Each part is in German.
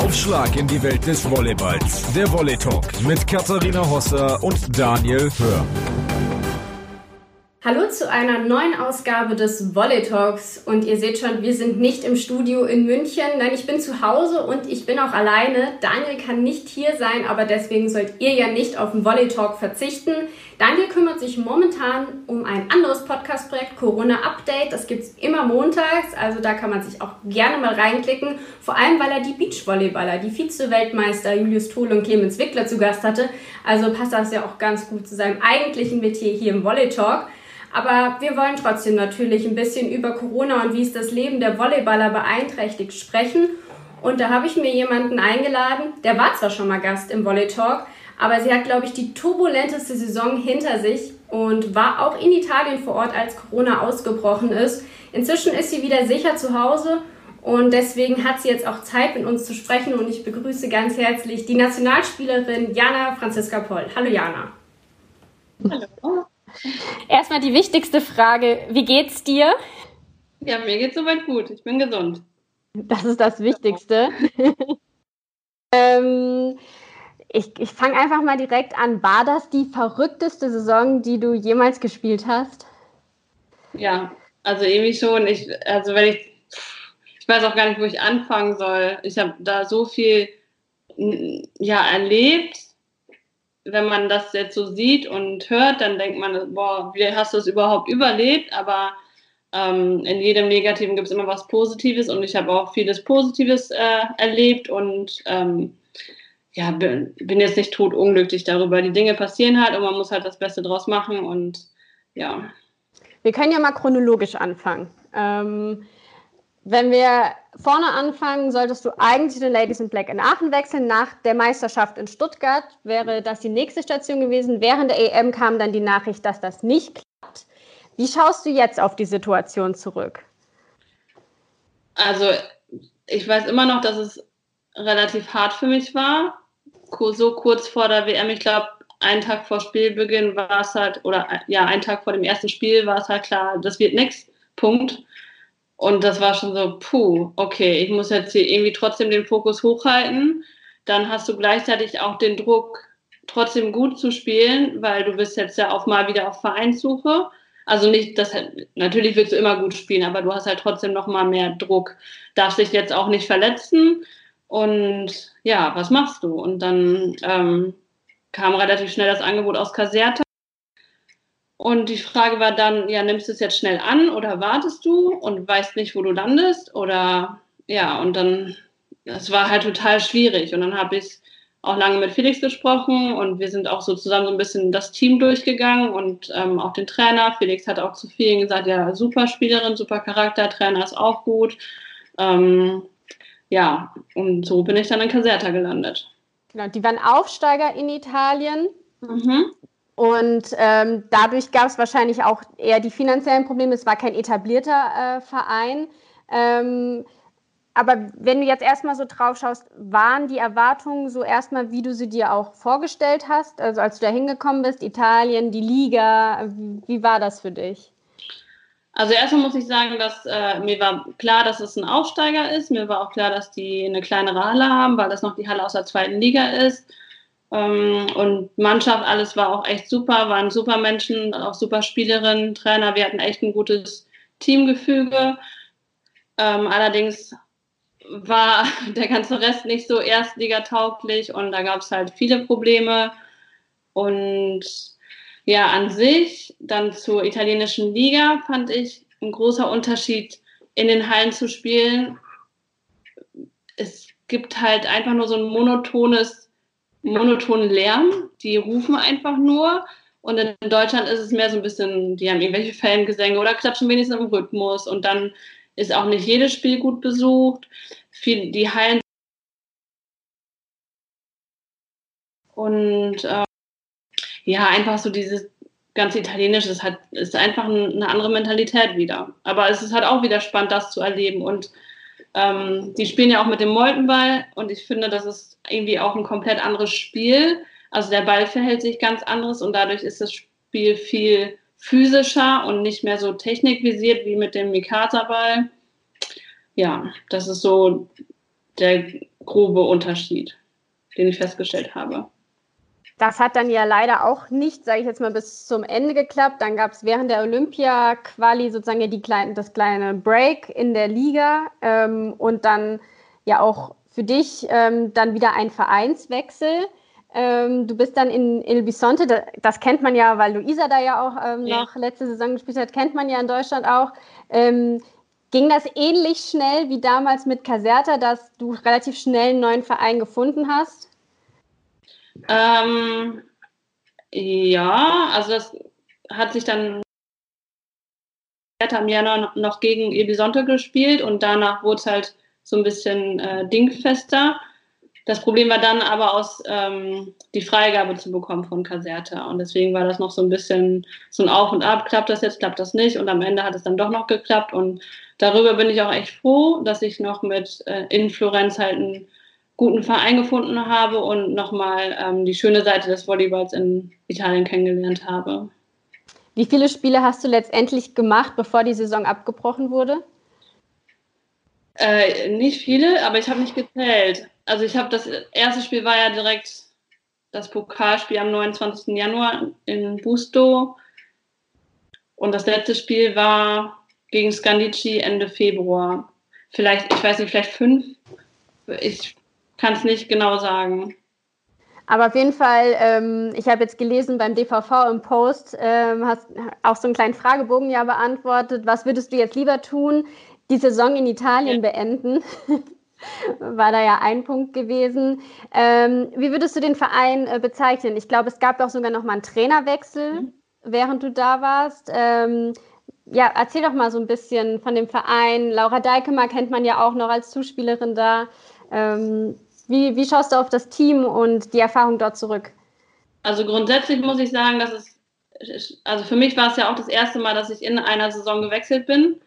Aufschlag in die Welt des Volleyballs. Der Volley Talk mit Katharina Hosser und Daniel Hör. Hallo zu einer neuen Ausgabe des Volley Talks und ihr seht schon, wir sind nicht im Studio in München. Nein, ich bin zu Hause und ich bin auch alleine. Daniel kann nicht hier sein, aber deswegen sollt ihr ja nicht auf den Volley Talk verzichten. Daniel kümmert sich momentan um ein anderes Podcast-Projekt, Corona Update. Das gibt's immer montags, also da kann man sich auch gerne mal reinklicken. Vor allem, weil er die Beachvolleyballer, die Vize-Weltmeister Julius Tohl und Clemens Wickler zu Gast hatte. Also passt das ja auch ganz gut zu seinem eigentlichen Metier hier im Volley Talk. Aber wir wollen trotzdem natürlich ein bisschen über Corona und wie es das Leben der Volleyballer beeinträchtigt sprechen. Und da habe ich mir jemanden eingeladen, der war zwar schon mal Gast im Volley Talk, aber sie hat, glaube ich, die turbulenteste Saison hinter sich und war auch in Italien vor Ort, als Corona ausgebrochen ist. Inzwischen ist sie wieder sicher zu Hause und deswegen hat sie jetzt auch Zeit, mit uns zu sprechen. Und ich begrüße ganz herzlich die Nationalspielerin Jana Franziska Poll. Hallo Jana. Hallo. Erstmal die wichtigste Frage, wie geht's dir? Ja, mir geht's soweit gut. Ich bin gesund. Das ist das Wichtigste. ähm, ich ich fange einfach mal direkt an. War das die verrückteste Saison, die du jemals gespielt hast? Ja, also irgendwie schon. Ich, also wenn ich, ich weiß auch gar nicht, wo ich anfangen soll. Ich habe da so viel ja, erlebt wenn man das jetzt so sieht und hört, dann denkt man, boah, wie hast du es überhaupt überlebt? Aber ähm, in jedem Negativen gibt es immer was Positives und ich habe auch vieles Positives äh, erlebt und ähm, ja, bin, bin, jetzt nicht tot unglücklich darüber. Die Dinge passieren halt und man muss halt das Beste draus machen und ja. Wir können ja mal chronologisch anfangen. Ähm, wenn wir vorne anfangen, solltest du eigentlich den Ladies in Black in Aachen wechseln. Nach der Meisterschaft in Stuttgart wäre das die nächste Station gewesen. Während der EM kam dann die Nachricht, dass das nicht klappt. Wie schaust du jetzt auf die Situation zurück? Also, ich weiß immer noch, dass es relativ hart für mich war. So kurz vor der WM, ich glaube, einen Tag vor Spielbeginn war es halt, oder ja, einen Tag vor dem ersten Spiel war es halt klar, das wird nichts. Punkt. Und das war schon so, puh, okay, ich muss jetzt hier irgendwie trotzdem den Fokus hochhalten. Dann hast du gleichzeitig auch den Druck, trotzdem gut zu spielen, weil du bist jetzt ja auch mal wieder auf Vereinssuche. Also nicht, das natürlich willst du immer gut spielen, aber du hast halt trotzdem noch mal mehr Druck. Darfst dich jetzt auch nicht verletzen. Und ja, was machst du? Und dann ähm, kam relativ schnell das Angebot aus Caserta. Und die Frage war dann, ja, nimmst du es jetzt schnell an oder wartest du und weißt nicht, wo du landest? Oder ja, und dann, das war halt total schwierig. Und dann habe ich auch lange mit Felix gesprochen und wir sind auch so zusammen so ein bisschen das Team durchgegangen und ähm, auch den Trainer. Felix hat auch zu vielen gesagt, ja, super Spielerin, super Charakter, Trainer ist auch gut. Ähm, ja, und so bin ich dann in Caserta gelandet. Genau, die waren Aufsteiger in Italien. Mhm. Und ähm, dadurch gab es wahrscheinlich auch eher die finanziellen Probleme. Es war kein etablierter äh, Verein. Ähm, aber wenn du jetzt erstmal so drauf schaust, waren die Erwartungen so erstmal, wie du sie dir auch vorgestellt hast? Also als du da hingekommen bist, Italien, die Liga, wie war das für dich? Also erstmal muss ich sagen, dass äh, mir war klar, dass es ein Aufsteiger ist. Mir war auch klar, dass die eine kleinere Halle haben, weil das noch die Halle aus der zweiten Liga ist. Ähm, und Mannschaft, alles war auch echt super, waren super Menschen, auch super Spielerinnen, Trainer. Wir hatten echt ein gutes Teamgefüge. Ähm, allerdings war der ganze Rest nicht so erstligatauglich und da gab es halt viele Probleme. Und ja, an sich, dann zur italienischen Liga, fand ich ein großer Unterschied, in den Hallen zu spielen. Es gibt halt einfach nur so ein monotones monotonen Lärm, die rufen einfach nur. Und in Deutschland ist es mehr so ein bisschen, die haben irgendwelche Fangesänge oder klatschen wenigstens im Rhythmus. Und dann ist auch nicht jedes Spiel gut besucht. Die Hallen. Und äh, ja, einfach so dieses ganz Italienische, das hat, ist einfach eine andere Mentalität wieder. Aber es ist halt auch wieder spannend, das zu erleben. Und ähm, die spielen ja auch mit dem Moltenball und ich finde, das ist irgendwie auch ein komplett anderes Spiel. Also der Ball verhält sich ganz anderes und dadurch ist das Spiel viel physischer und nicht mehr so technikvisiert wie mit dem Mikasa-Ball. Ja, das ist so der grobe Unterschied, den ich festgestellt habe. Das hat dann ja leider auch nicht, sage ich jetzt mal, bis zum Ende geklappt. Dann gab es während der Olympia-Quali sozusagen ja die kleine, das kleine Break in der Liga ähm, und dann ja auch für dich ähm, dann wieder ein Vereinswechsel. Ähm, du bist dann in Il Bisonte, das, das, kennt man ja, weil Luisa da ja auch ähm, ja. noch letzte Saison gespielt hat, kennt man ja in Deutschland auch. Ähm, ging das ähnlich schnell wie damals mit Caserta, dass du relativ schnell einen neuen Verein gefunden hast? Ähm, ja, also das hat sich dann am Januar noch gegen Ebisonte gespielt und danach wurde es halt so ein bisschen äh, dingfester. Das Problem war dann aber aus ähm, die Freigabe zu bekommen von Caserta und deswegen war das noch so ein bisschen so ein Auf und Ab. Klappt das jetzt, klappt das nicht und am Ende hat es dann doch noch geklappt und darüber bin ich auch echt froh, dass ich noch mit äh, in Florenz halt einen guten Verein gefunden habe und nochmal ähm, die schöne Seite des Volleyballs in Italien kennengelernt habe. Wie viele Spiele hast du letztendlich gemacht, bevor die Saison abgebrochen wurde? Äh, nicht viele, aber ich habe nicht gezählt. Also ich habe das erste Spiel war ja direkt das Pokalspiel am 29. Januar in Busto und das letzte Spiel war gegen Scandici Ende Februar. Vielleicht, ich weiß nicht, vielleicht fünf. Ich kann es nicht genau sagen. Aber auf jeden Fall, ähm, ich habe jetzt gelesen beim DVV im Post, ähm, hast auch so einen kleinen Fragebogen ja beantwortet. Was würdest du jetzt lieber tun? Die Saison in Italien ja. beenden? War da ja ein Punkt gewesen. Ähm, wie würdest du den Verein äh, bezeichnen? Ich glaube, es gab auch sogar noch mal einen Trainerwechsel, mhm. während du da warst. Ähm, ja, erzähl doch mal so ein bisschen von dem Verein. Laura Deikemer kennt man ja auch noch als Zuspielerin da. Wie, wie schaust du auf das Team und die Erfahrung dort zurück? Also grundsätzlich muss ich sagen, dass es, also für mich war es ja auch das erste Mal, dass ich in einer Saison gewechselt bin.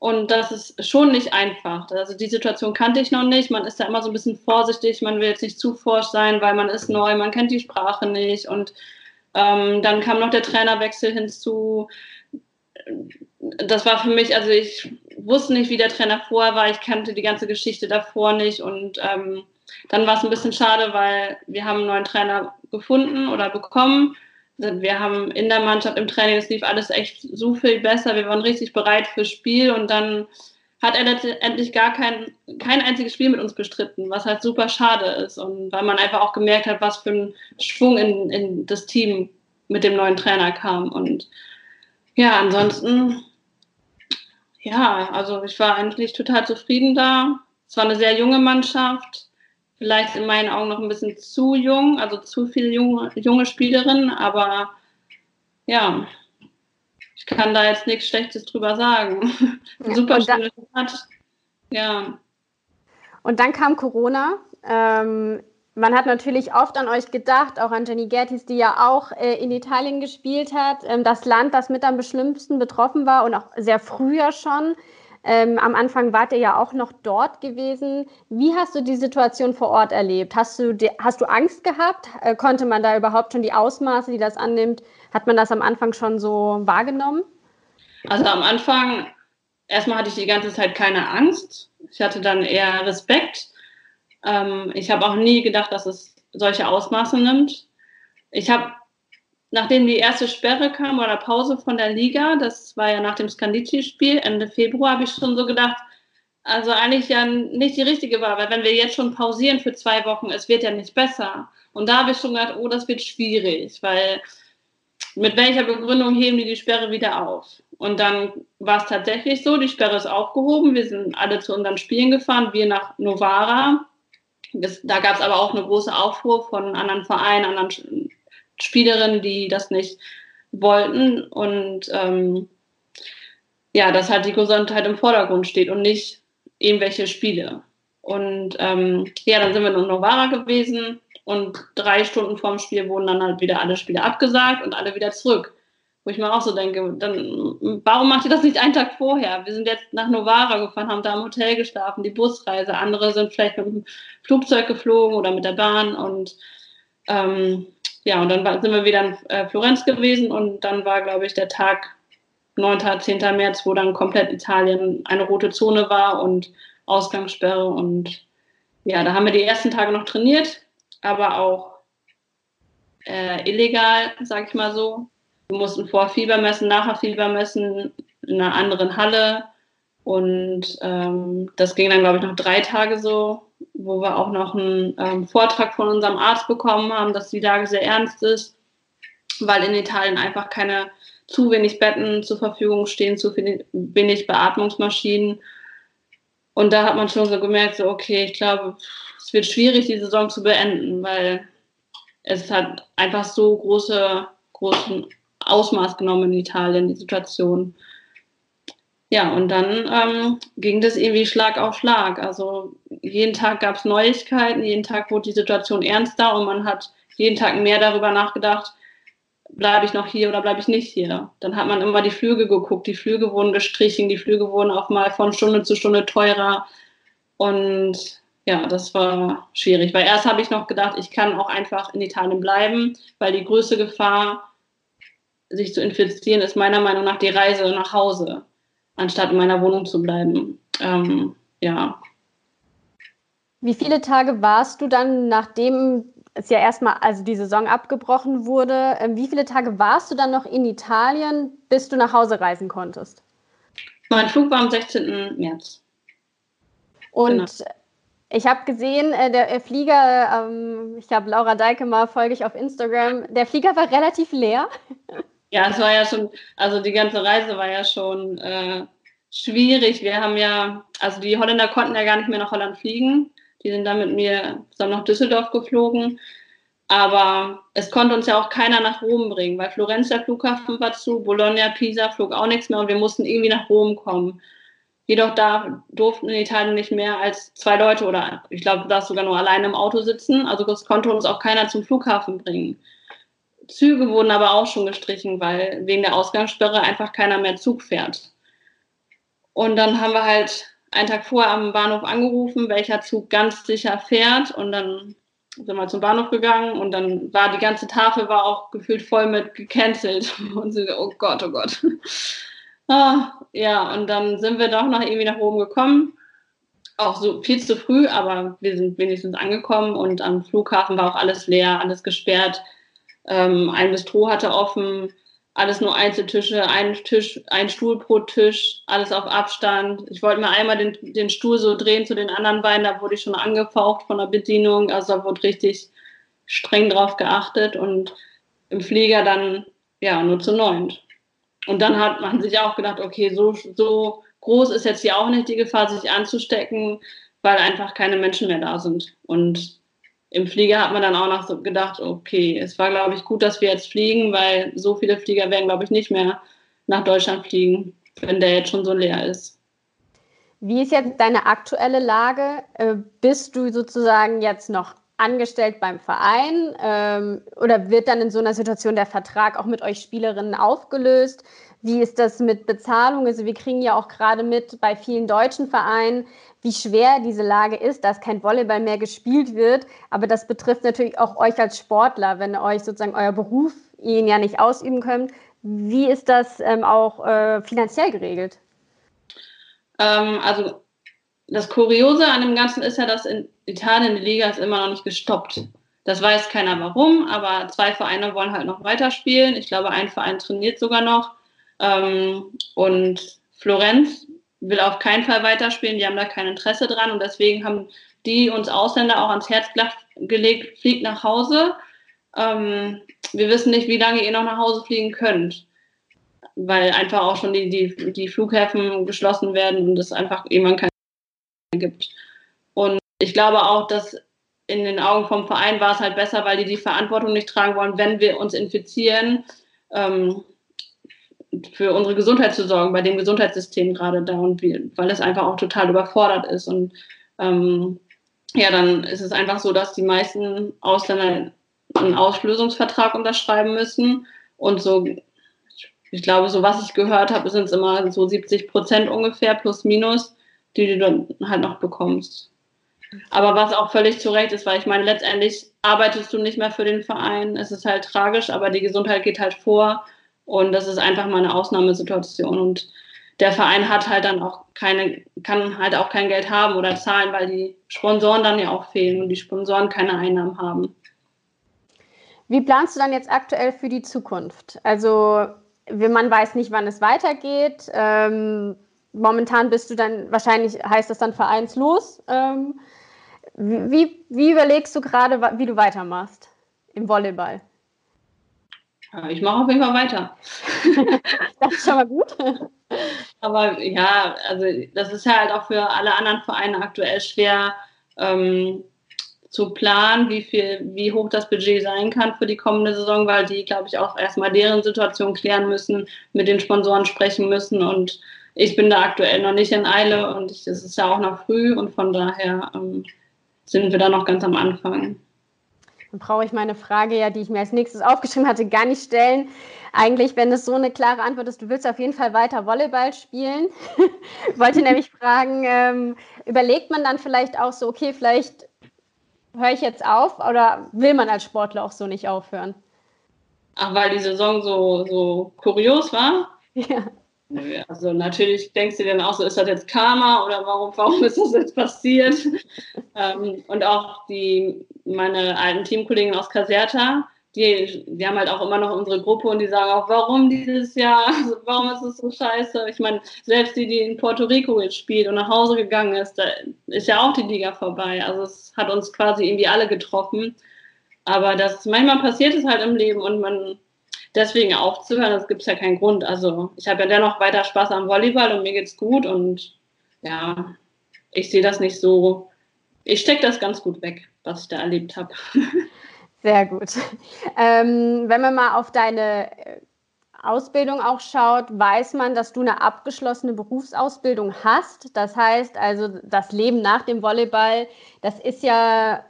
Und das ist schon nicht einfach. Also die Situation kannte ich noch nicht. Man ist da immer so ein bisschen vorsichtig. Man will jetzt nicht zu forsch sein, weil man ist neu, man kennt die Sprache nicht. Und ähm, dann kam noch der Trainerwechsel hinzu. Das war für mich, also ich wusste nicht, wie der Trainer vorher war. Ich kannte die ganze Geschichte davor nicht. Und ähm, dann war es ein bisschen schade, weil wir haben einen neuen Trainer gefunden oder bekommen. Wir haben in der Mannschaft im Training, es lief alles echt so viel besser. Wir waren richtig bereit fürs Spiel und dann hat er letztendlich gar kein, kein einziges Spiel mit uns bestritten, was halt super schade ist. Und weil man einfach auch gemerkt hat, was für ein Schwung in, in das Team mit dem neuen Trainer kam. Und ja, ansonsten, ja, also ich war eigentlich total zufrieden da. Es war eine sehr junge Mannschaft vielleicht in meinen Augen noch ein bisschen zu jung, also zu viele junge, junge Spielerinnen, aber ja, ich kann da jetzt nichts Schlechtes drüber sagen. Ja, Super schöne Stadt. Ja. Und dann kam Corona. Ähm, man hat natürlich oft an euch gedacht, auch an Jenny Gertis, die ja auch äh, in Italien gespielt hat. Ähm, das Land, das mit am schlimmsten betroffen war und auch sehr früher schon. Ähm, am Anfang wart ihr ja auch noch dort gewesen. Wie hast du die Situation vor Ort erlebt? Hast du, hast du Angst gehabt? Äh, konnte man da überhaupt schon die Ausmaße, die das annimmt, hat man das am Anfang schon so wahrgenommen? Also am Anfang, erstmal hatte ich die ganze Zeit keine Angst. Ich hatte dann eher Respekt. Ähm, ich habe auch nie gedacht, dass es solche Ausmaße nimmt. Ich habe nachdem die erste Sperre kam oder Pause von der Liga, das war ja nach dem Scandici-Spiel Ende Februar, habe ich schon so gedacht, also eigentlich ja nicht die richtige war, weil wenn wir jetzt schon pausieren für zwei Wochen, es wird ja nicht besser. Und da habe ich schon gedacht, oh, das wird schwierig, weil mit welcher Begründung heben die die Sperre wieder auf? Und dann war es tatsächlich so, die Sperre ist aufgehoben, wir sind alle zu unseren Spielen gefahren, wir nach Novara. Das, da gab es aber auch eine große Aufruhr von anderen Vereinen, anderen Spielerinnen, die das nicht wollten und ähm, ja, dass halt die Gesundheit im Vordergrund steht und nicht irgendwelche Spiele. Und ähm, ja, dann sind wir in Novara gewesen und drei Stunden vorm Spiel wurden dann halt wieder alle Spiele abgesagt und alle wieder zurück. Wo ich mir auch so denke, dann, warum macht ihr das nicht einen Tag vorher? Wir sind jetzt nach Novara gefahren, haben da im Hotel geschlafen, die Busreise. Andere sind vielleicht mit dem Flugzeug geflogen oder mit der Bahn und ähm, ja, und dann sind wir wieder in äh, Florenz gewesen und dann war, glaube ich, der Tag 9., 10. März, wo dann komplett Italien eine rote Zone war und Ausgangssperre und ja, da haben wir die ersten Tage noch trainiert, aber auch äh, illegal, sag ich mal so. Wir mussten vor Fieber messen, nachher Fieber messen, in einer anderen Halle. Und ähm, das ging dann, glaube ich, noch drei Tage so, wo wir auch noch einen ähm, Vortrag von unserem Arzt bekommen haben, dass die Lage sehr ernst ist, weil in Italien einfach keine zu wenig Betten zur Verfügung stehen, zu wenig Beatmungsmaschinen. Und da hat man schon so gemerkt, so, okay, ich glaube, es wird schwierig, die Saison zu beenden, weil es hat einfach so große, großen Ausmaß genommen in Italien, die Situation. Ja, und dann ähm, ging das irgendwie Schlag auf Schlag. Also jeden Tag gab es Neuigkeiten, jeden Tag wurde die Situation ernster und man hat jeden Tag mehr darüber nachgedacht, bleibe ich noch hier oder bleibe ich nicht hier. Dann hat man immer die Flüge geguckt, die Flüge wurden gestrichen, die Flüge wurden auch mal von Stunde zu Stunde teurer. Und ja, das war schwierig, weil erst habe ich noch gedacht, ich kann auch einfach in Italien bleiben, weil die größte Gefahr, sich zu infizieren, ist meiner Meinung nach die Reise nach Hause anstatt in meiner Wohnung zu bleiben. Ähm, ja. Wie viele Tage warst du dann, nachdem es ja erstmal, also die Saison abgebrochen wurde, ähm, wie viele Tage warst du dann noch in Italien, bis du nach Hause reisen konntest? Mein Flug war am 16. März. Und genau. ich habe gesehen, äh, der Flieger, ähm, ich habe Laura Deike mal, folge ich auf Instagram, der Flieger war relativ leer. Ja, es war ja schon, also die ganze Reise war ja schon äh, schwierig. Wir haben ja, also die Holländer konnten ja gar nicht mehr nach Holland fliegen. Die sind dann mit mir zusammen nach Düsseldorf geflogen. Aber es konnte uns ja auch keiner nach Rom bringen, weil Florenz der Flughafen war zu, Bologna, Pisa flog auch nichts mehr und wir mussten irgendwie nach Rom kommen. Jedoch da durften in Italien nicht mehr als zwei Leute oder ich glaube, du darfst sogar nur alleine im Auto sitzen. Also das konnte uns auch keiner zum Flughafen bringen. Züge wurden aber auch schon gestrichen, weil wegen der Ausgangssperre einfach keiner mehr Zug fährt. Und dann haben wir halt einen Tag vorher am Bahnhof angerufen, welcher Zug ganz sicher fährt. Und dann sind wir zum Bahnhof gegangen und dann war die ganze Tafel war auch gefühlt voll mit gecancelt. Und so, oh Gott, oh Gott. ah, ja, und dann sind wir doch noch irgendwie nach oben gekommen. Auch so viel zu früh, aber wir sind wenigstens angekommen und am Flughafen war auch alles leer, alles gesperrt. Ähm, ein Bistro hatte offen, alles nur Einzeltische, ein Tisch, ein Stuhl pro Tisch, alles auf Abstand. Ich wollte mir einmal den, den Stuhl so drehen zu den anderen beiden, da wurde ich schon angefaucht von der Bedienung, also da wurde richtig streng drauf geachtet und im Flieger dann ja nur zu neunt. Und dann hat man sich auch gedacht, okay, so, so groß ist jetzt hier auch nicht die Gefahr, sich anzustecken, weil einfach keine Menschen mehr da sind. Und im Flieger hat man dann auch noch so gedacht, okay, es war, glaube ich, gut, dass wir jetzt fliegen, weil so viele Flieger werden, glaube ich, nicht mehr nach Deutschland fliegen, wenn der jetzt schon so leer ist. Wie ist jetzt deine aktuelle Lage? Äh, bist du sozusagen jetzt noch angestellt beim Verein ähm, oder wird dann in so einer Situation der Vertrag auch mit euch Spielerinnen aufgelöst? Wie ist das mit Bezahlung? Also wir kriegen ja auch gerade mit bei vielen deutschen Vereinen, wie schwer diese Lage ist, dass kein Volleyball mehr gespielt wird. Aber das betrifft natürlich auch euch als Sportler, wenn euch sozusagen euer Beruf ihn ja nicht ausüben könnt. Wie ist das ähm, auch äh, finanziell geregelt? Ähm, also das Kuriose an dem Ganzen ist ja, dass in Italien die Liga ist immer noch nicht gestoppt. Das weiß keiner warum, aber zwei Vereine wollen halt noch weiterspielen. Ich glaube, ein Verein trainiert sogar noch. Ähm, und Florenz will auf keinen Fall weiterspielen, die haben da kein Interesse dran und deswegen haben die uns Ausländer auch ans Herz gelegt, fliegt nach Hause. Ähm, wir wissen nicht, wie lange ihr noch nach Hause fliegen könnt, weil einfach auch schon die, die, die Flughäfen geschlossen werden und es einfach irgendwann keine gibt. Und ich glaube auch, dass in den Augen vom Verein war es halt besser, weil die die Verantwortung nicht tragen wollen, wenn wir uns infizieren. Ähm, für unsere Gesundheit zu sorgen, bei dem Gesundheitssystem gerade da und wir, weil es einfach auch total überfordert ist. Und ähm, ja, dann ist es einfach so, dass die meisten Ausländer einen Auslösungsvertrag unterschreiben müssen. Und so, ich glaube, so was ich gehört habe, sind es immer so 70 Prozent ungefähr, plus minus, die du dann halt noch bekommst. Aber was auch völlig zu Recht ist, weil ich meine, letztendlich arbeitest du nicht mehr für den Verein. Es ist halt tragisch, aber die Gesundheit geht halt vor. Und das ist einfach mal eine Ausnahmesituation. Und der Verein hat halt dann auch keine, kann halt auch kein Geld haben oder zahlen, weil die Sponsoren dann ja auch fehlen und die Sponsoren keine Einnahmen haben. Wie planst du dann jetzt aktuell für die Zukunft? Also man weiß nicht, wann es weitergeht. Ähm, momentan bist du dann, wahrscheinlich heißt das dann vereinslos. Ähm, wie, wie überlegst du gerade, wie du weitermachst im Volleyball? Ich mache auf jeden Fall weiter. das ist schon mal gut. Aber ja, also das ist halt auch für alle anderen Vereine aktuell schwer ähm, zu planen, wie viel, wie hoch das Budget sein kann für die kommende Saison, weil die, glaube ich, auch erstmal deren Situation klären müssen, mit den Sponsoren sprechen müssen und ich bin da aktuell noch nicht in Eile und es ist ja auch noch früh und von daher ähm, sind wir da noch ganz am Anfang. Dann brauche ich meine Frage ja, die ich mir als nächstes aufgeschrieben hatte, gar nicht stellen. Eigentlich, wenn es so eine klare Antwort ist, du willst auf jeden Fall weiter Volleyball spielen. Wollte nämlich fragen, ähm, überlegt man dann vielleicht auch so, okay, vielleicht höre ich jetzt auf oder will man als Sportler auch so nicht aufhören? Ach, weil die Saison so, so kurios war? Ja. Also natürlich denkst du dann auch so, ist das jetzt Karma oder warum, warum ist das jetzt passiert? ähm, und auch die, meine alten Teamkollegen aus Caserta, die, die haben halt auch immer noch unsere Gruppe und die sagen auch, warum dieses Jahr, warum ist es so scheiße? Ich meine, selbst die, die in Puerto Rico jetzt spielt und nach Hause gegangen ist, da ist ja auch die Liga vorbei. Also es hat uns quasi irgendwie alle getroffen. Aber das manchmal passiert es halt im Leben und man deswegen aufzuhören, das gibt es ja keinen Grund. Also ich habe ja dennoch weiter Spaß am Volleyball und mir geht's gut und ja, ich sehe das nicht so. Ich stecke das ganz gut weg, was ich da erlebt habe. Sehr gut. Ähm, wenn man mal auf deine äh, Ausbildung auch schaut, weiß man, dass du eine abgeschlossene Berufsausbildung hast. Das heißt also, das Leben nach dem Volleyball, das ist ja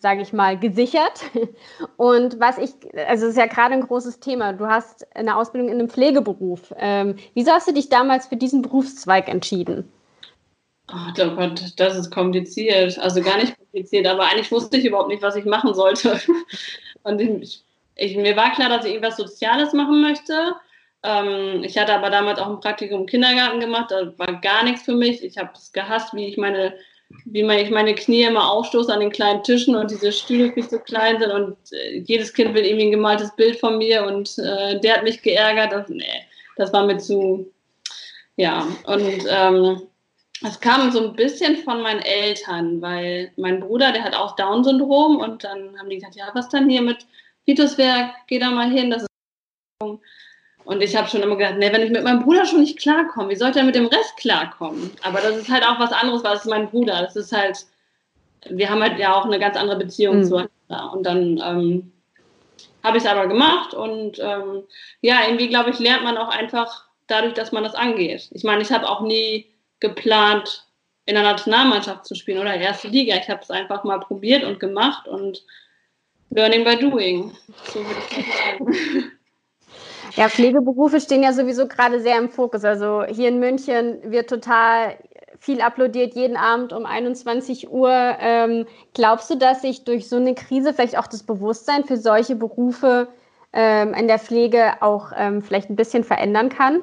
sage ich mal, gesichert. Und was ich, also es ist ja gerade ein großes Thema. Du hast eine Ausbildung in einem Pflegeberuf. Ähm, wieso hast du dich damals für diesen Berufszweig entschieden? Oh Gott, das ist kompliziert. Also gar nicht kompliziert, aber eigentlich wusste ich überhaupt nicht, was ich machen sollte. Und ich, ich, mir war klar, dass ich irgendwas Soziales machen möchte. Ähm, ich hatte aber damals auch ein Praktikum im Kindergarten gemacht. Das war gar nichts für mich. Ich habe es gehasst, wie ich meine wie man, ich meine Knie immer aufstoße an den kleinen Tischen und diese Stühle viel zu klein sind und äh, jedes Kind will irgendwie ein gemaltes Bild von mir und äh, der hat mich geärgert. Das, nee, das war mir zu, ja, und ähm, kam so ein bisschen von meinen Eltern, weil mein Bruder, der hat auch Down-Syndrom und dann haben die gesagt, ja, was dann hier mit Vituswerk, geh da mal hin, das ist und ich habe schon immer gedacht, nee, wenn ich mit meinem Bruder schon nicht klarkomme, wie sollte er mit dem Rest klarkommen? Aber das ist halt auch was anderes, weil es ist mein Bruder. Das ist halt, wir haben halt ja auch eine ganz andere Beziehung mhm. zueinander. Und dann ähm, habe ich es aber gemacht und ähm, ja, irgendwie glaube ich, lernt man auch einfach dadurch, dass man das angeht. Ich meine, ich habe auch nie geplant, in der Nationalmannschaft zu spielen oder erste Liga. Ich habe es einfach mal probiert und gemacht und learning by doing. So würde ich sagen. Ja, Pflegeberufe stehen ja sowieso gerade sehr im Fokus. Also hier in München wird total viel applaudiert jeden Abend um 21 Uhr. Ähm, glaubst du, dass sich durch so eine Krise vielleicht auch das Bewusstsein für solche Berufe ähm, in der Pflege auch ähm, vielleicht ein bisschen verändern kann?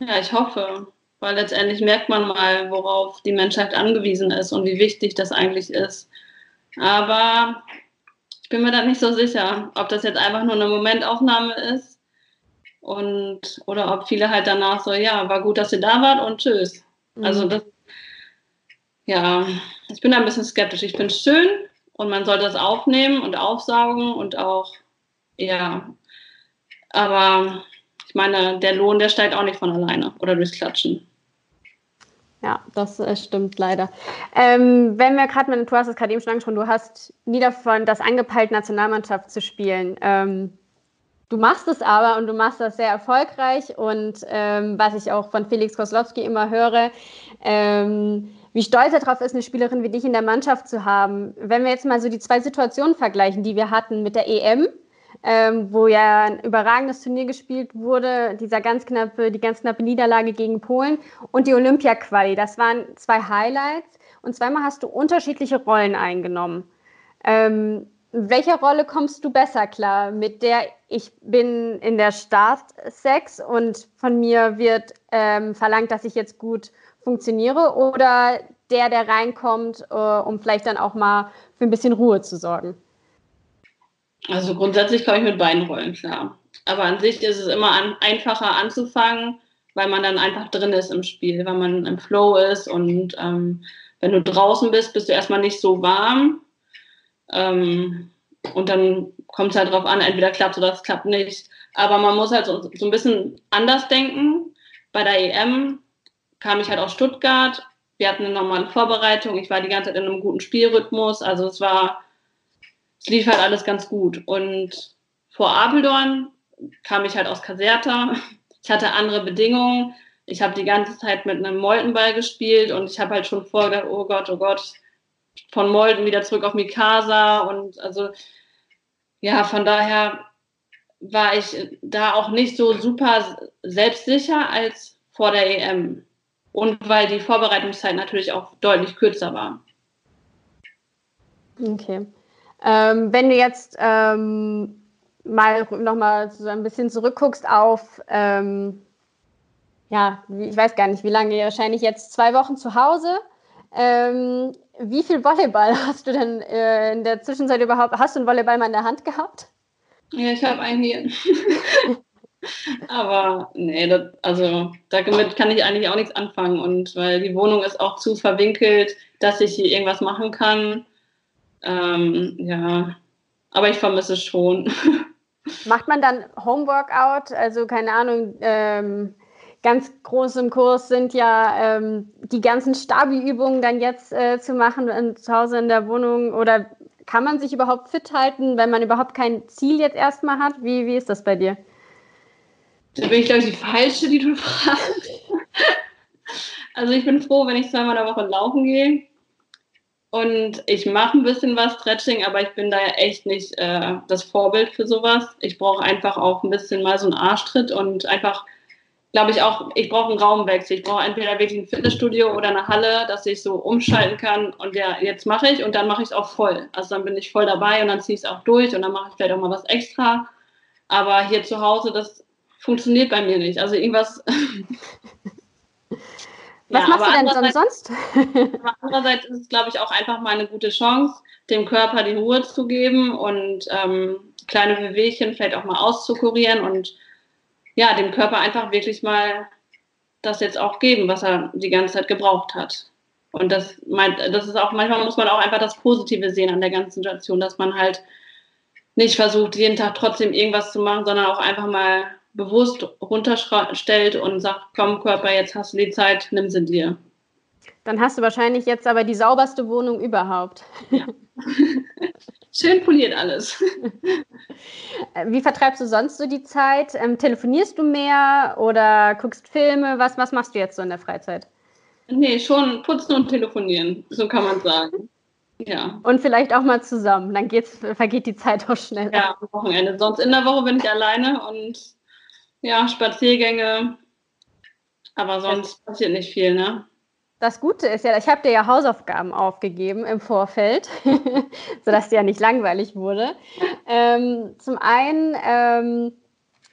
Ja, ich hoffe, weil letztendlich merkt man mal, worauf die Menschheit angewiesen ist und wie wichtig das eigentlich ist. Aber ich bin mir da nicht so sicher, ob das jetzt einfach nur eine Momentaufnahme ist und oder ob viele halt danach so, ja, war gut, dass ihr da wart und tschüss. Mhm. Also das, ja, ich bin da ein bisschen skeptisch. Ich es schön und man sollte das aufnehmen und aufsaugen und auch, ja, aber ich meine, der Lohn, der steigt auch nicht von alleine oder durchs Klatschen. Ja, das äh, stimmt leider. Ähm, wenn wir gerade mal, du hast es gerade eben schon angesprochen, du hast nie davon das angepeilt, Nationalmannschaft zu spielen. Ähm, du machst es aber und du machst das sehr erfolgreich und ähm, was ich auch von Felix Koslowski immer höre, ähm, wie stolz er darauf ist, eine Spielerin wie dich in der Mannschaft zu haben. Wenn wir jetzt mal so die zwei Situationen vergleichen, die wir hatten mit der EM, ähm, wo ja ein überragendes Turnier gespielt wurde, dieser ganz knappe, die ganz knappe Niederlage gegen Polen und die Olympia-Quali. Das waren zwei Highlights und zweimal hast du unterschiedliche Rollen eingenommen. Ähm, welcher Rolle kommst du besser klar? Mit der ich bin in der Startsex und von mir wird ähm, verlangt, dass ich jetzt gut funktioniere oder der, der reinkommt, äh, um vielleicht dann auch mal für ein bisschen Ruhe zu sorgen? Also grundsätzlich komme ich mit beiden Rollen klar. Aber an sich ist es immer an, einfacher anzufangen, weil man dann einfach drin ist im Spiel, weil man im Flow ist und ähm, wenn du draußen bist, bist du erstmal nicht so warm. Ähm, und dann kommt es halt drauf an, entweder klappt oder es klappt nicht. Aber man muss halt so, so ein bisschen anders denken. Bei der EM kam ich halt aus Stuttgart. Wir hatten eine normale Vorbereitung. Ich war die ganze Zeit in einem guten Spielrhythmus. Also es war, es lief halt alles ganz gut. Und vor Apeldoorn kam ich halt aus Caserta. Ich hatte andere Bedingungen. Ich habe die ganze Zeit mit einem Moltenball gespielt und ich habe halt schon vorgedacht, oh Gott, oh Gott, von Molten wieder zurück auf Mikasa und also ja, von daher war ich da auch nicht so super selbstsicher als vor der EM. Und weil die Vorbereitungszeit natürlich auch deutlich kürzer war. Okay. Ähm, wenn du jetzt ähm, mal nochmal so ein bisschen zurückguckst auf, ähm, ja, ich weiß gar nicht, wie lange, wahrscheinlich jetzt zwei Wochen zu Hause. Ähm, wie viel Volleyball hast du denn äh, in der Zwischenzeit überhaupt? Hast du einen Volleyball mal in der Hand gehabt? Ja, ich habe einen hier. Aber nee, das, also damit kann ich eigentlich auch nichts anfangen. Und weil die Wohnung ist auch zu verwinkelt, dass ich hier irgendwas machen kann. Ähm, ja, aber ich vermisse es schon. Macht man dann Homeworkout? Also keine Ahnung, ähm, ganz groß im Kurs sind ja ähm, die ganzen Stabi-Übungen dann jetzt äh, zu machen in, zu Hause in der Wohnung oder kann man sich überhaupt fit halten, wenn man überhaupt kein Ziel jetzt erstmal hat? Wie, wie ist das bei dir? Da bin ich, glaube ich, die Falsche, die du fragst. also ich bin froh, wenn ich zweimal in der Woche laufen gehe. Und ich mache ein bisschen was Stretching, aber ich bin da echt nicht äh, das Vorbild für sowas. Ich brauche einfach auch ein bisschen mal so einen Arschtritt und einfach glaube ich auch, ich brauche einen Raumwechsel. Ich brauche entweder wirklich ein Fitnessstudio oder eine Halle, dass ich so umschalten kann und ja, jetzt mache ich und dann mache ich es auch voll. Also dann bin ich voll dabei und dann ziehe ich es auch durch und dann mache ich vielleicht auch mal was extra. Aber hier zu Hause, das funktioniert bei mir nicht. Also irgendwas. Was ja, machst du denn sonst? andererseits ist es, glaube ich, auch einfach mal eine gute Chance, dem Körper die Ruhe zu geben und ähm, kleine Bewegchen vielleicht auch mal auszukurieren und ja, dem Körper einfach wirklich mal das jetzt auch geben, was er die ganze Zeit gebraucht hat. Und das meint, das ist auch, manchmal muss man auch einfach das Positive sehen an der ganzen Situation, dass man halt nicht versucht, jeden Tag trotzdem irgendwas zu machen, sondern auch einfach mal bewusst runterstellt und sagt, komm Körper, jetzt hast du die Zeit, nimm sie dir. Dann hast du wahrscheinlich jetzt aber die sauberste Wohnung überhaupt. Ja. Schön poliert alles. Wie vertreibst du sonst so die Zeit? Ähm, telefonierst du mehr oder guckst Filme? Was, was machst du jetzt so in der Freizeit? Nee, schon putzen und telefonieren, so kann man sagen. Ja. Und vielleicht auch mal zusammen, dann geht's, vergeht die Zeit auch schneller. Ja, am Wochenende. Sonst in der Woche bin ich alleine und ja, Spaziergänge. Aber sonst passiert nicht viel, ne? Das Gute ist ja, ich habe dir ja Hausaufgaben aufgegeben im Vorfeld, sodass dir ja nicht langweilig wurde. Ähm, zum einen ähm,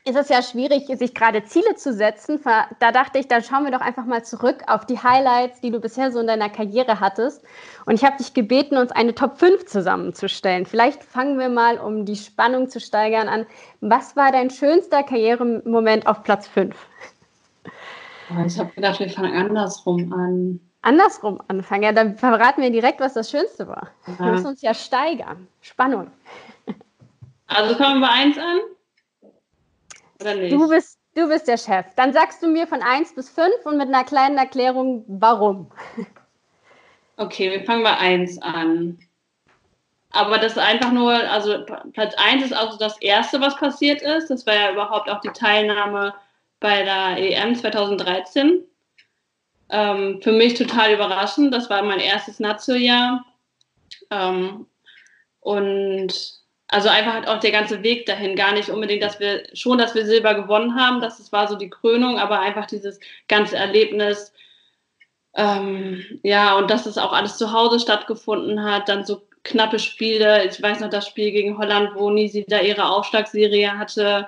ist es ja schwierig, sich gerade Ziele zu setzen. Da dachte ich, dann schauen wir doch einfach mal zurück auf die Highlights, die du bisher so in deiner Karriere hattest. Und ich habe dich gebeten, uns eine Top 5 zusammenzustellen. Vielleicht fangen wir mal, um die Spannung zu steigern, an. Was war dein schönster Karrieremoment auf Platz 5? Ich habe gedacht, wir fangen andersrum an. Andersrum anfangen? Ja, dann verraten wir direkt, was das Schönste war. Ja. Wir müssen uns ja steigern. Spannung. Also fangen wir 1 an? Oder nicht? Du bist, du bist der Chef. Dann sagst du mir von 1 bis 5 und mit einer kleinen Erklärung, warum. Okay, wir fangen bei 1 an. Aber das ist einfach nur, also Platz 1 ist also das Erste, was passiert ist. Das war ja überhaupt auch die Teilnahme bei der EM 2013. Ähm, für mich total überraschend. Das war mein erstes Nazio-Jahr. Ähm, und also einfach halt auch der ganze Weg dahin, gar nicht unbedingt, dass wir schon, dass wir Silber gewonnen haben, das war so die Krönung, aber einfach dieses ganze Erlebnis, ähm, ja, und dass es auch alles zu Hause stattgefunden hat, dann so knappe Spiele. Ich weiß noch das Spiel gegen Holland, wo Nisi da ihre Aufschlagserie hatte.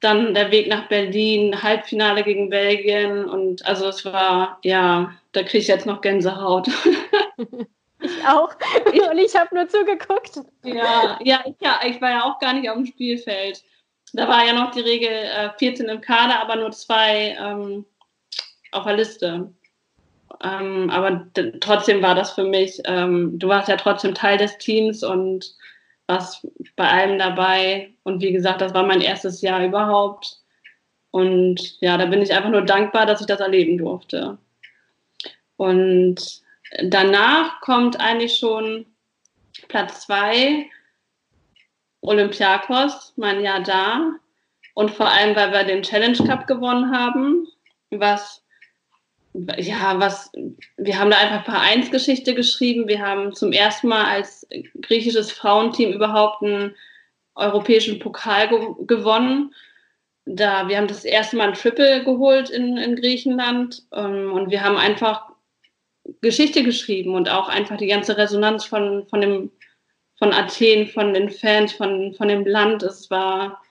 Dann der Weg nach Berlin, Halbfinale gegen Belgien. Und also es war, ja, da kriege ich jetzt noch Gänsehaut. Ich auch. Und ich habe nur zugeguckt. Ja, ja ich, ja, ich war ja auch gar nicht auf dem Spielfeld. Da war ja noch die Regel äh, 14 im Kader, aber nur zwei ähm, auf der Liste. Ähm, aber trotzdem war das für mich, ähm, du warst ja trotzdem Teil des Teams und warst bei allem dabei. Und wie gesagt, das war mein erstes Jahr überhaupt. Und ja, da bin ich einfach nur dankbar, dass ich das erleben durfte. Und danach kommt eigentlich schon Platz zwei, Olympiakos, mein Jahr da. Und vor allem, weil wir den Challenge Cup gewonnen haben, was, ja, was, wir haben da einfach Vereinsgeschichte geschrieben. Wir haben zum ersten Mal als griechisches Frauenteam überhaupt einen europäischen Pokal ge gewonnen. Da, wir haben das erste Mal ein Triple geholt in, in Griechenland ähm, und wir haben einfach Geschichte geschrieben und auch einfach die ganze Resonanz von, von, dem, von Athen, von den Fans, von, von dem Land. Es war,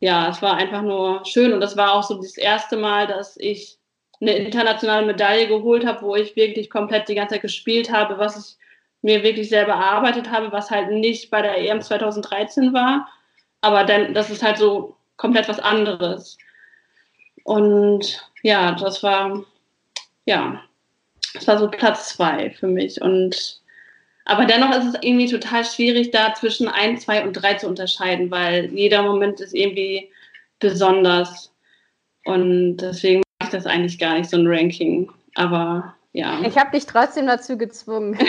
ja, es war einfach nur schön und das war auch so das erste Mal, dass ich eine internationale Medaille geholt habe, wo ich wirklich komplett die ganze Zeit gespielt habe, was ich mir wirklich selber erarbeitet habe, was halt nicht bei der EM 2013 war. Aber dann, das ist halt so komplett was anderes. Und ja, das war, ja, das war so Platz zwei für mich. Und aber dennoch ist es irgendwie total schwierig, da zwischen ein, zwei und drei zu unterscheiden, weil jeder Moment ist irgendwie besonders. Und deswegen mache ich das eigentlich gar nicht, so ein Ranking. Aber ja. Ich habe dich trotzdem dazu gezwungen.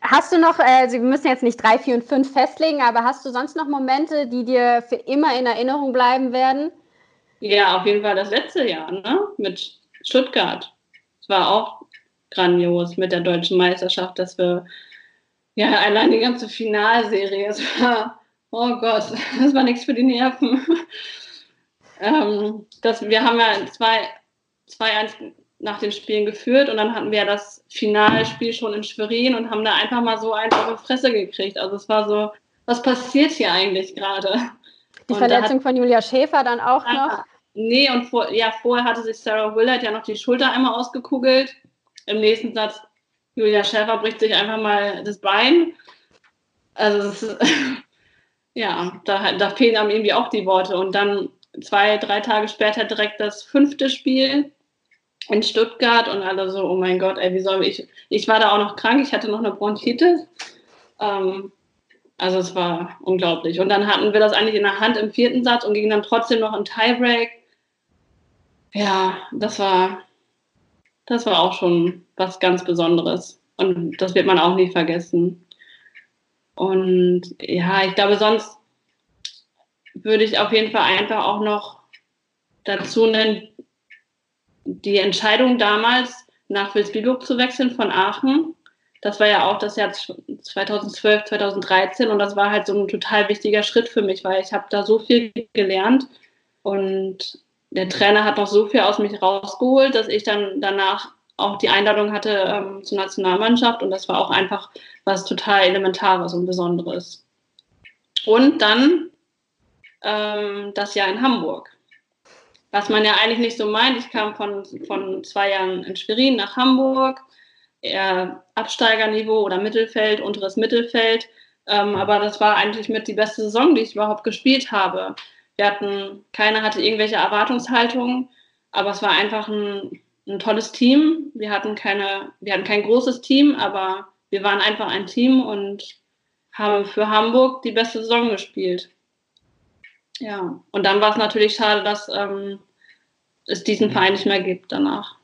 hast du noch, also wir müssen jetzt nicht drei, vier und fünf festlegen, aber hast du sonst noch Momente, die dir für immer in Erinnerung bleiben werden? Ja, auf jeden Fall das letzte Jahr, ne? Mit Stuttgart war auch grandios mit der deutschen Meisterschaft, dass wir ja allein die ganze Finalserie, es war, oh Gott, das war nichts für die Nerven. ähm, das, wir haben ja zwei, zwei eins nach den Spielen geführt und dann hatten wir das Finalspiel schon in Schwerin und haben da einfach mal so eins auf die Fresse gekriegt. Also es war so, was passiert hier eigentlich gerade? Die und Verletzung hat, von Julia Schäfer dann auch noch. Nee, und vor, ja, vorher hatte sich Sarah Willard ja noch die Schulter einmal ausgekugelt. Im nächsten Satz, Julia Schäfer bricht sich einfach mal das Bein. Also, ist, ja, da, da fehlen einem irgendwie auch die Worte. Und dann zwei, drei Tage später direkt das fünfte Spiel in Stuttgart und alle so, oh mein Gott, ey, wie soll ich. Ich war da auch noch krank, ich hatte noch eine Bronchitis. Ähm, also es war unglaublich. Und dann hatten wir das eigentlich in der Hand im vierten Satz und gingen dann trotzdem noch in Tiebreak ja, das war, das war auch schon was ganz Besonderes. Und das wird man auch nie vergessen. Und ja, ich glaube, sonst würde ich auf jeden Fall einfach auch noch dazu nennen, die Entscheidung damals nach Wilsbiburg zu wechseln von Aachen. Das war ja auch das Jahr 2012, 2013 und das war halt so ein total wichtiger Schritt für mich, weil ich habe da so viel gelernt und der Trainer hat noch so viel aus mich rausgeholt, dass ich dann danach auch die Einladung hatte ähm, zur Nationalmannschaft und das war auch einfach was total Elementares und Besonderes. Und dann ähm, das Jahr in Hamburg. Was man ja eigentlich nicht so meint. Ich kam von, von zwei Jahren in Schwerin nach Hamburg, eher Absteigerniveau oder Mittelfeld, unteres Mittelfeld. Ähm, aber das war eigentlich mit die beste Saison, die ich überhaupt gespielt habe. Wir hatten, keiner hatte irgendwelche Erwartungshaltungen, aber es war einfach ein, ein tolles Team. Wir hatten keine, wir hatten kein großes Team, aber wir waren einfach ein Team und haben für Hamburg die beste Saison gespielt. Ja, und dann war es natürlich schade, dass ähm, es diesen Verein nicht mehr gibt danach.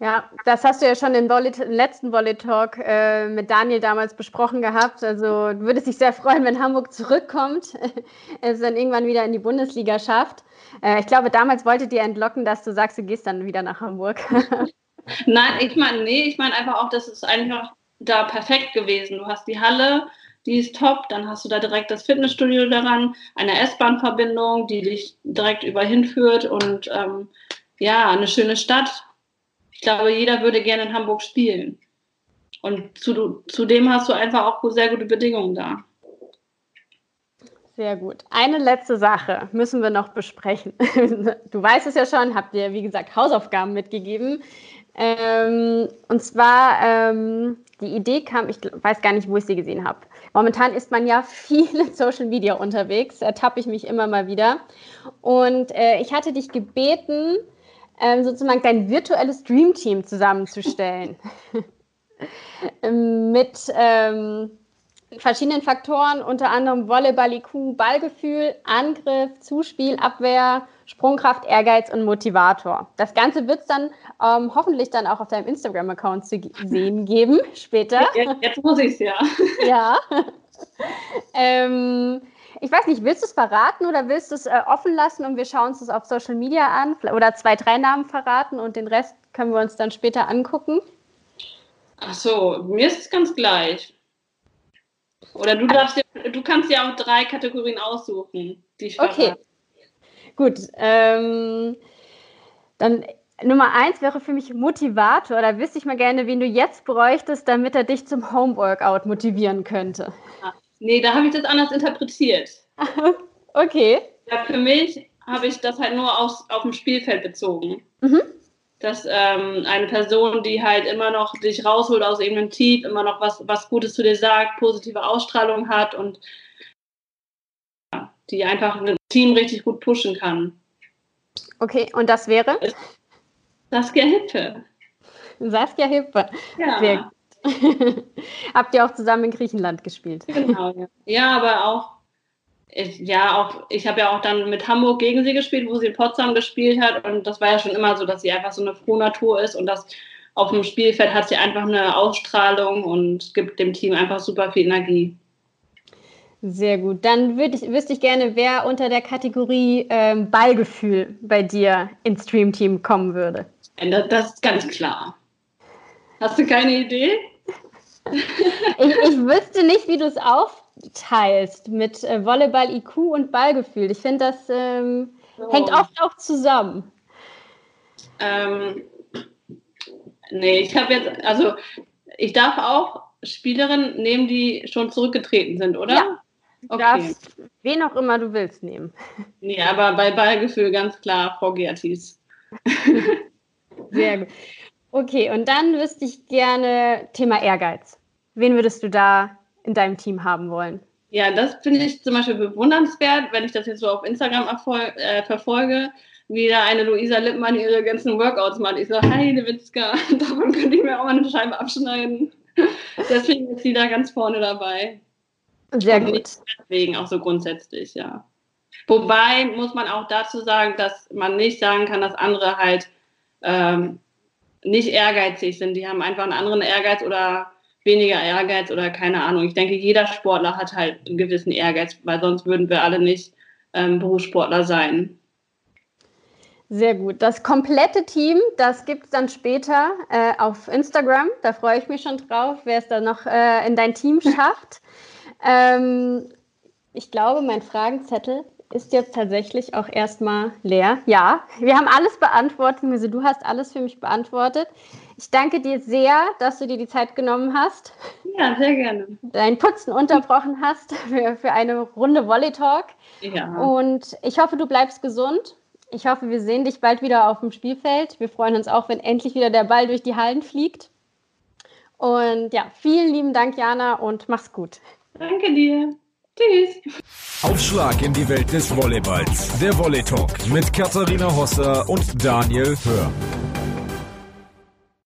Ja, das hast du ja schon im, Volley letzten Volley Talk äh, mit Daniel damals besprochen gehabt. Also du würdest dich sehr freuen, wenn Hamburg zurückkommt, es dann irgendwann wieder in die Bundesliga schafft. Äh, ich glaube, damals wolltet ihr entlocken, dass du sagst, du gehst dann wieder nach Hamburg. Nein, ich meine, nee, ich meine einfach auch, das ist einfach da perfekt gewesen. Du hast die Halle, die ist top, dann hast du da direkt das Fitnessstudio daran, eine S-Bahn-Verbindung, die dich direkt überhin führt und ähm, ja, eine schöne Stadt ich glaube, jeder würde gerne in Hamburg spielen. und zu, zudem hast du einfach auch sehr gute Bedingungen da. Sehr gut. Eine letzte Sache müssen wir noch besprechen. Du weißt es ja schon, habt dir, wie gesagt, Hausaufgaben mitgegeben. Ähm, und zwar, ähm, die Idee kam, ich weiß gar nicht, wo ich sie gesehen habe. Momentan ist man ja viel in Social Media unterwegs, ertappe ich mich immer mal wieder. Und äh, ich hatte dich gebeten, ähm, sozusagen dein virtuelles Dreamteam zusammenzustellen. Mit ähm, verschiedenen Faktoren, unter anderem Volleyball, IQ, Ballgefühl, Angriff, Zuspiel, Abwehr, Sprungkraft, Ehrgeiz und Motivator. Das Ganze wird es dann ähm, hoffentlich dann auch auf deinem Instagram-Account zu sehen geben später. Jetzt, jetzt muss ich es ja. ja. ähm, ich weiß nicht, willst du es verraten oder willst du es äh, offen lassen und wir schauen uns das auf Social Media an? Oder zwei, drei Namen verraten und den Rest können wir uns dann später angucken? Ach so, mir ist es ganz gleich. Oder du darfst dir, du kannst ja auch drei Kategorien aussuchen, die ich verrate. Okay. Gut. Ähm, dann Nummer eins wäre für mich Motivator. Da wüsste ich mal gerne, wen du jetzt bräuchtest, damit er dich zum Homeworkout motivieren könnte. Ah, nee, da habe ich das anders interpretiert. okay. Ja, für mich habe ich das halt nur aufs, auf dem Spielfeld bezogen. Mhm dass ähm, eine Person, die halt immer noch dich rausholt aus irgendeinem Tief, immer noch was, was Gutes zu dir sagt, positive Ausstrahlung hat und ja, die einfach ein Team richtig gut pushen kann. Okay, und das wäre? Saskia Hippe. Saskia Hippe. Ja. Sehr. Habt ihr auch zusammen in Griechenland gespielt? Genau, ja. Ja, aber auch ich, ja, auch, ich habe ja auch dann mit Hamburg gegen sie gespielt, wo sie in Potsdam gespielt hat. Und das war ja schon immer so, dass sie einfach so eine frohe Natur ist und das auf dem Spielfeld hat sie einfach eine Ausstrahlung und gibt dem Team einfach super viel Energie. Sehr gut. Dann ich, wüsste ich gerne, wer unter der Kategorie ähm, Ballgefühl bei dir ins Streamteam kommen würde. Das ist ganz klar. Hast du keine Idee? ich, ich wüsste nicht, wie du es auf, teilst mit äh, Volleyball, IQ und Ballgefühl. Ich finde, das ähm, oh. hängt oft auch zusammen. Ähm, nee, ich habe jetzt, also ich darf auch Spielerinnen nehmen, die schon zurückgetreten sind, oder? Ja. Du okay. darfst wen auch immer du willst nehmen. Nee, aber bei Ballgefühl ganz klar Frau Gertis. Sehr gut. Okay, und dann wüsste ich gerne Thema Ehrgeiz. Wen würdest du da in deinem Team haben wollen? Ja, das finde ich zum Beispiel bewundernswert, wenn ich das jetzt so auf Instagram äh, verfolge, wie da eine Luisa Lippmann ihre ganzen Workouts macht. Ich so, Heide Witzka, davon könnte ich mir auch mal eine Scheibe abschneiden. Deswegen ist sie da ganz vorne dabei. Sehr gut. Deswegen auch so grundsätzlich, ja. Wobei muss man auch dazu sagen, dass man nicht sagen kann, dass andere halt ähm, nicht ehrgeizig sind. Die haben einfach einen anderen Ehrgeiz oder weniger Ehrgeiz oder keine Ahnung. Ich denke, jeder Sportler hat halt einen gewissen Ehrgeiz, weil sonst würden wir alle nicht ähm, Berufssportler sein. Sehr gut. Das komplette Team, das gibt es dann später äh, auf Instagram. Da freue ich mich schon drauf, wer es dann noch äh, in dein Team schafft. ähm, ich glaube, mein Fragenzettel ist jetzt tatsächlich auch erstmal leer. Ja, wir haben alles beantwortet. Also du hast alles für mich beantwortet. Ich danke dir sehr, dass du dir die Zeit genommen hast. Ja, sehr gerne. Dein Putzen unterbrochen hast für, für eine Runde Volley Talk. Ja. Und ich hoffe, du bleibst gesund. Ich hoffe, wir sehen dich bald wieder auf dem Spielfeld. Wir freuen uns auch, wenn endlich wieder der Ball durch die Hallen fliegt. Und ja, vielen lieben Dank, Jana, und mach's gut. Danke dir. Tschüss. Aufschlag in die Welt des Volleyballs. Der Volley Talk mit Katharina Hosser und Daniel Hör.